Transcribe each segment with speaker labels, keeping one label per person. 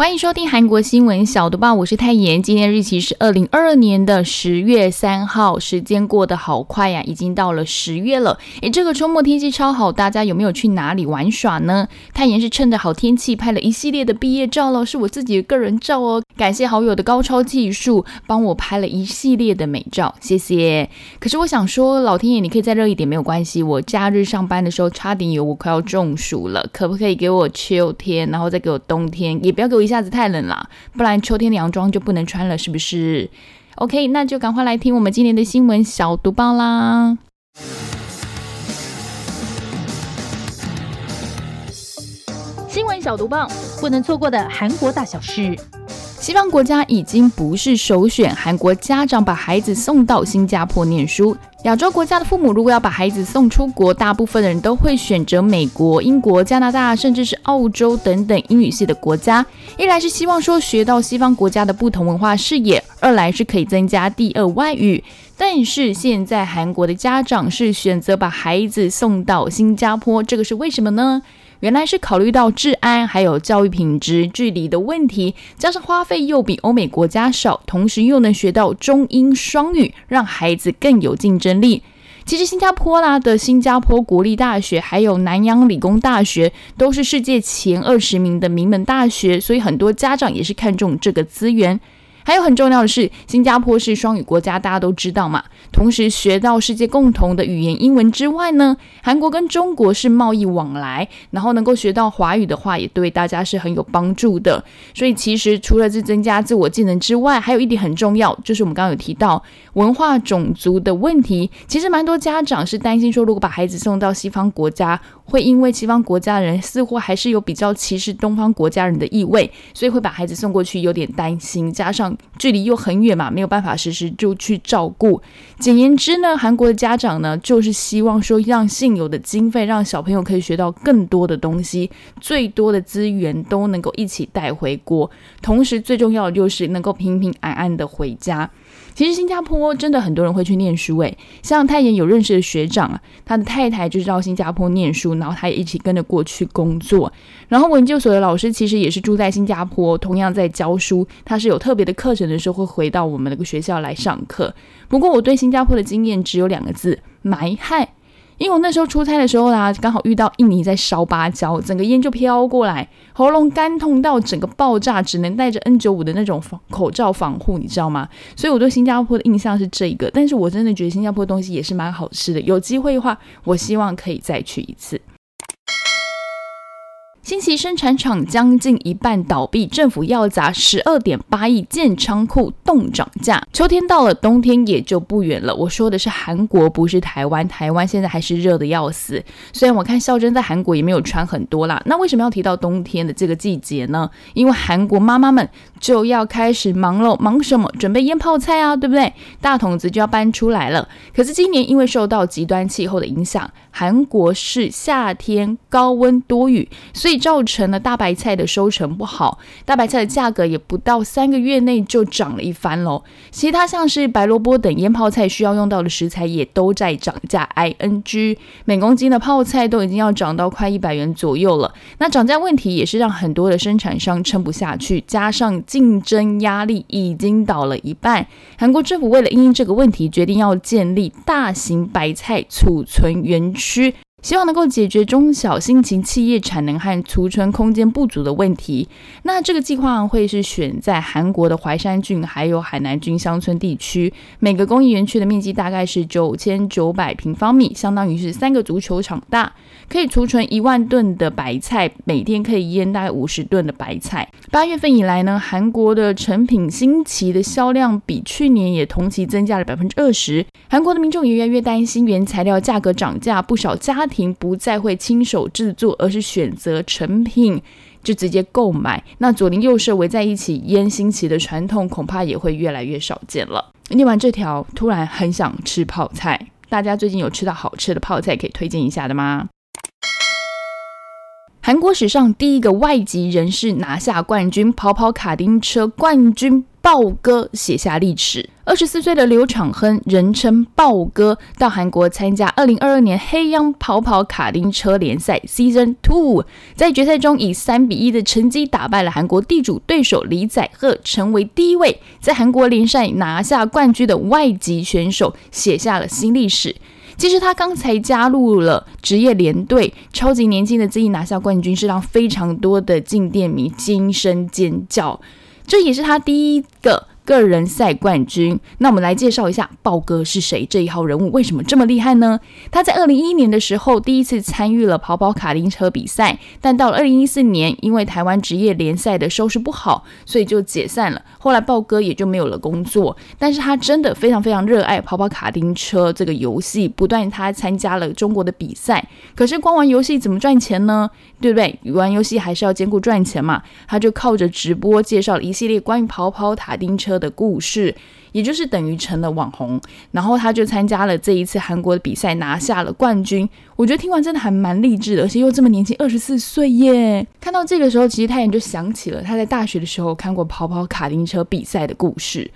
Speaker 1: 欢迎收听韩国新闻小读报，我是泰妍。今天日期是二零二二年的十月三号，时间过得好快呀，已经到了十月了。诶，这个周末天气超好，大家有没有去哪里玩耍呢？泰妍是趁着好天气拍了一系列的毕业照喽，是我自己的个人照哦。感谢好友的高超技术，帮我拍了一系列的美照，谢谢。可是我想说，老天爷，你可以再热一点没有关系。我假日上班的时候，差点以为我快要中暑了，可不可以给我秋天，然后再给我冬天，也不要给我下子太冷了，不然秋天的洋装就不能穿了，是不是？OK，那就赶快来听我们今年的新闻小读报啦。新闻小读报，
Speaker 2: 不能错过的韩国大小事。
Speaker 1: 西方国家已经不是首选，韩国家长把孩子送到新加坡念书。亚洲国家的父母如果要把孩子送出国，大部分的人都会选择美国、英国、加拿大，甚至是澳洲等等英语系的国家。一来是希望说学到西方国家的不同文化视野，二来是可以增加第二外语。但是现在韩国的家长是选择把孩子送到新加坡，这个是为什么呢？原来是考虑到治安还有教育品质、距离的问题，加上花费又比欧美国家少，同时又能学到中英双语，让孩子更有竞争力。其实新加坡啦的新加坡国立大学，还有南洋理工大学，都是世界前二十名的名门大学，所以很多家长也是看重这个资源。还有很重要的是，新加坡是双语国家，大家都知道嘛。同时学到世界共同的语言英文之外呢，韩国跟中国是贸易往来，然后能够学到华语的话，也对大家是很有帮助的。所以其实除了是增加自我技能之外，还有一点很重要，就是我们刚刚有提到文化种族的问题。其实蛮多家长是担心说，如果把孩子送到西方国家，会因为西方国家人似乎还是有比较歧视东方国家人的意味，所以会把孩子送过去有点担心，加上。距离又很远嘛，没有办法时时就去照顾。简言之呢，韩国的家长呢，就是希望说，让现有的经费，让小朋友可以学到更多的东西，最多的资源都能够一起带回国。同时，最重要的就是能够平平安安的回家。其实新加坡真的很多人会去念书诶，像泰妍有认识的学长啊，他的太太就是到新加坡念书，然后他也一起跟着过去工作。然后研究所的老师其实也是住在新加坡，同样在教书，他是有特别的课程的时候会回到我们那个学校来上课。不过我对新加坡的经验只有两个字：埋害。因为我那时候出差的时候啦，刚好遇到印尼在烧芭蕉，整个烟就飘过来，喉咙干痛到整个爆炸，只能戴着 N 九五的那种防口罩防护，你知道吗？所以我对新加坡的印象是这个，但是我真的觉得新加坡东西也是蛮好吃的，有机会的话，我希望可以再去一次。新奇生产厂将近一半倒闭，政府要砸十二点八亿建仓库，冻涨价。秋天到了，冬天也就不远了。我说的是韩国，不是台湾。台湾现在还是热的要死。虽然我看孝珍在韩国也没有穿很多啦。那为什么要提到冬天的这个季节呢？因为韩国妈妈们就要开始忙了，忙什么？准备腌泡菜啊，对不对？大桶子就要搬出来了。可是今年因为受到极端气候的影响，韩国是夏天高温多雨，所以。造成了大白菜的收成不好，大白菜的价格也不到三个月内就涨了一番喽。其他像是白萝卜等腌泡菜需要用到的食材也都在涨价，I N G 每公斤的泡菜都已经要涨到快一百元左右了。那涨价问题也是让很多的生产商撑不下去，加上竞争压力已经倒了一半。韩国政府为了应这个问题，决定要建立大型白菜储存园区。希望能够解决中小新型企业产能和储存空间不足的问题。那这个计划会是选在韩国的淮山郡还有海南郡乡村地区，每个工业园区的面积大概是九千九百平方米，相当于是三个足球场大，可以储存一万吨的白菜，每天可以腌大概五十吨的白菜。八月份以来呢，韩国的成品新奇的销量比去年也同期增加了百分之二十。韩国的民众也越来越担心原材料价格涨价，不少家庭不再会亲手制作，而是选择成品就直接购买。那左邻右舍围在一起腌新奇的传统，恐怕也会越来越少见了。念完这条，突然很想吃泡菜。大家最近有吃到好吃的泡菜可以推荐一下的吗？韩国史上第一个外籍人士拿下冠军跑跑卡丁车冠军。豹哥写下历史。二十四岁的刘昶亨，人称豹哥，到韩国参加二零二二年黑央跑跑卡丁车联赛 Season Two，在决赛中以三比一的成绩打败了韩国地主对手李宰赫，成为第一位在韩国联赛拿下冠军的外籍选手，写下了新历史。其实他刚才加入了职业联队，超级年轻的自己拿下冠军，是让非常多的进店迷惊声尖叫。这也是他第一个。个人赛冠军，那我们来介绍一下豹哥是谁？这一号人物为什么这么厉害呢？他在二零一一年的时候第一次参与了跑跑卡丁车比赛，但到了二零一四年，因为台湾职业联赛的收视不好，所以就解散了。后来豹哥也就没有了工作，但是他真的非常非常热爱跑跑卡丁车这个游戏，不断他参加了中国的比赛。可是光玩游戏怎么赚钱呢？对不对？玩游戏还是要兼顾赚钱嘛。他就靠着直播介绍了一系列关于跑跑卡丁车。的故事，也就是等于成了网红，然后他就参加了这一次韩国的比赛，拿下了冠军。我觉得听完真的还蛮励志的，而且又这么年轻，二十四岁耶！看到这个时候，其实他也就想起了他在大学的时候看过跑跑卡丁车比赛的故事。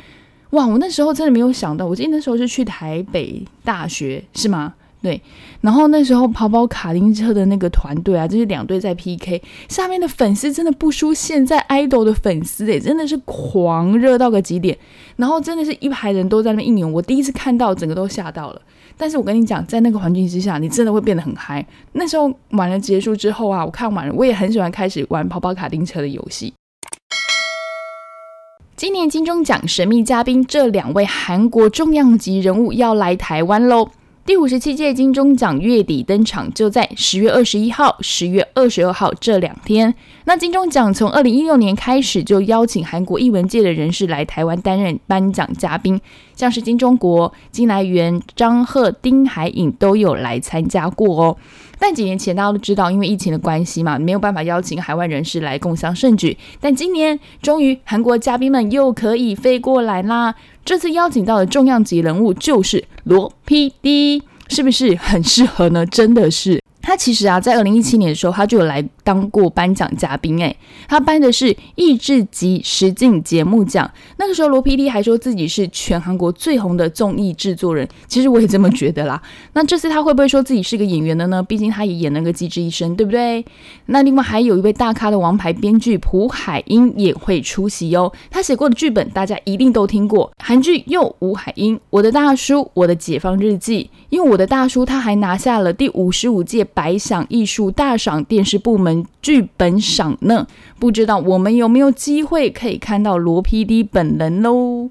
Speaker 1: 哇，我那时候真的没有想到，我记得那时候是去台北大学，是吗？对，然后那时候跑跑卡丁车的那个团队啊，就是两队在 PK，下面的粉丝真的不输现在 idol 的粉丝诶，真的是狂热到个极点，然后真的是一排人都在那边应援，我第一次看到，整个都吓到了。但是我跟你讲，在那个环境之下，你真的会变得很嗨。那时候完了结束之后啊，我看完了，我也很喜欢开始玩跑跑卡丁车的游戏。今年金钟奖神秘嘉宾，这两位韩国重量级人物要来台湾喽。第五十七届金钟奖月底登场，就在十月二十一号、十月二十二号这两天。那金钟奖从二零一六年开始就邀请韩国艺文界的人士来台湾担任颁奖嘉宾，像是金钟国、金来源、张赫、丁海颖都有来参加过哦。但几年前大家都知道，因为疫情的关系嘛，没有办法邀请海外人士来共襄盛举。但今年终于韩国嘉宾们又可以飞过来啦！这次邀请到的重量级人物就是罗 PD，是不是很适合呢？真的是。他其实啊，在二零一七年的时候，他就有来当过颁奖嘉宾。诶，他颁的是益智级实境节目奖。那个时候，罗 PD 还说自己是全韩国最红的综艺制作人。其实我也这么觉得啦。那这次他会不会说自己是个演员的呢？毕竟他也演了个机智医生，对不对？那另外还有一位大咖的王牌编剧朴海英也会出席哦。他写过的剧本大家一定都听过，韩剧又吴海英，我的大叔，我的解放日记。因为我的大叔他还拿下了第五十五届。百想艺术大赏电视部门剧本赏呢，不知道我们有没有机会可以看到罗 PD 本人喽？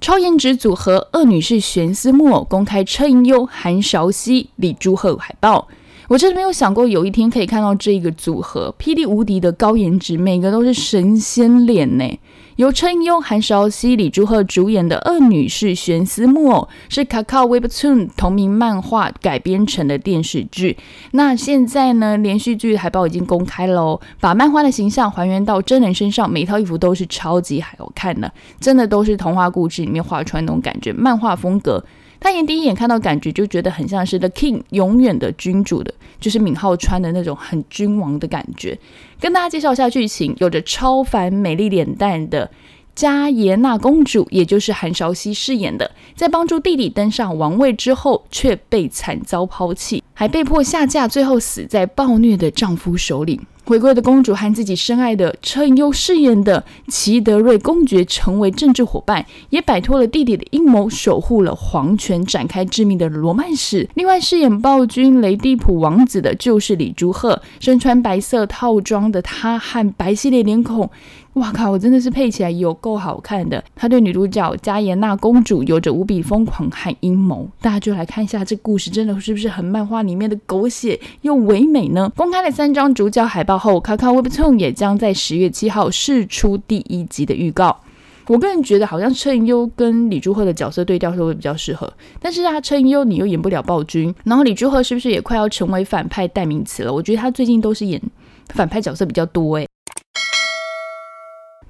Speaker 1: 超颜值组合二女士玄思木偶公开车银优、韩韶熙、李朱赫海报，我真的没有想过有一天可以看到这个组合，PD 无敌的高颜值，每个都是神仙脸呢。由陈优、韩韶熙、李朱赫主演的《二女士悬丝木偶》是 Kakao Webtoon 同名漫画改编成的电视剧。那现在呢，连续剧海报已经公开喽，把漫画的形象还原到真人身上，每一套衣服都是超级好看的，真的都是童话故事里面画出来那种感觉，漫画风格。他演第一眼看到感觉就觉得很像是 The King 永远的君主的，就是闵浩川的那种很君王的感觉。跟大家介绍一下剧情：有着超凡美丽脸蛋的加耶娜公主，也就是韩韶熙饰演的，在帮助弟弟登上王位之后，却被惨遭抛弃，还被迫下嫁，最后死在暴虐的丈夫手里。回归的公主和自己深爱的车银优饰演的齐德瑞公爵成为政治伙伴，也摆脱了弟弟的阴谋，守护了皇权，展开致命的罗曼史。另外，饰演暴君雷蒂普王子的就是李朱赫，身穿白色套装的他和白系列脸孔。哇靠！我真的是配起来有够好看的。他对女主角加耶娜公主有着无比疯狂和阴谋。大家就来看一下这故事，真的是不是很漫画里面的狗血又唯美呢？公开了三张主角海报后卡卡 Webtoon 也将在十月七号试出第一集的预告。我个人觉得，好像车银优跟李朱赫的角色对调是会比较适合。但是啊，车银优你又演不了暴君，然后李朱赫是不是也快要成为反派代名词了？我觉得他最近都是演反派角色比较多诶。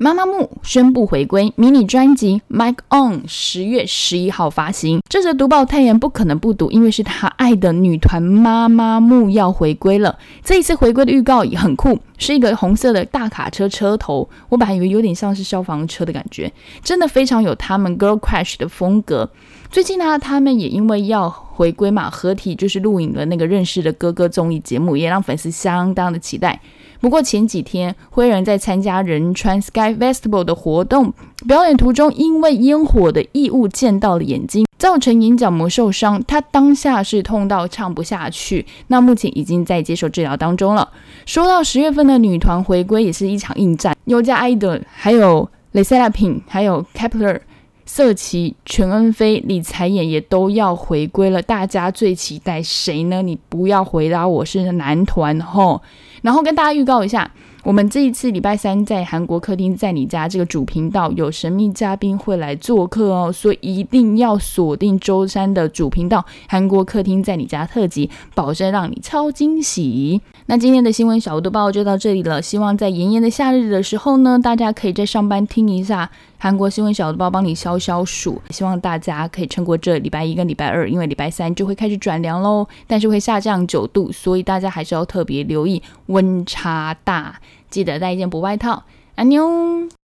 Speaker 1: 妈妈木宣布回归，迷你专辑《Mike On》十月十一号发行。这则读报太阳不可能不读，因为是他爱的女团妈妈木要回归了。这一次回归的预告也很酷，是一个红色的大卡车车头，我本来以为有点像是消防车的感觉，真的非常有他们 Girl Crush 的风格。最近呢，他们也因为要回归嘛，合体就是录影了那个认识的哥哥综艺节目，也让粉丝相当的期待。不过前几天，灰人在参加仁川 Sky Festival 的活动表演途中，因为烟火的异物溅到了眼睛，造成眼角膜受伤。他当下是痛到唱不下去，那目前已经在接受治疗当中了。说到十月份的女团回归，也是一场硬战，优加 idol，还有 l e s e l a Pink，还有 Kepler。瑟琪、全恩菲、李才演也都要回归了，大家最期待谁呢？你不要回答我是男团吼。然后跟大家预告一下。我们这一次礼拜三在韩国客厅，在你家这个主频道有神秘嘉宾会来做客哦，所以一定要锁定周三的主频道韩国客厅在你家特辑，保证让你超惊喜。那今天的新闻小读报就到这里了，希望在炎炎的夏日的时候呢，大家可以在上班听一下韩国新闻小豆包，帮你消消暑。希望大家可以撑过这礼拜一跟礼拜二，因为礼拜三就会开始转凉喽，但是会下降九度，所以大家还是要特别留意温差大。记得带一件薄外套，安妞。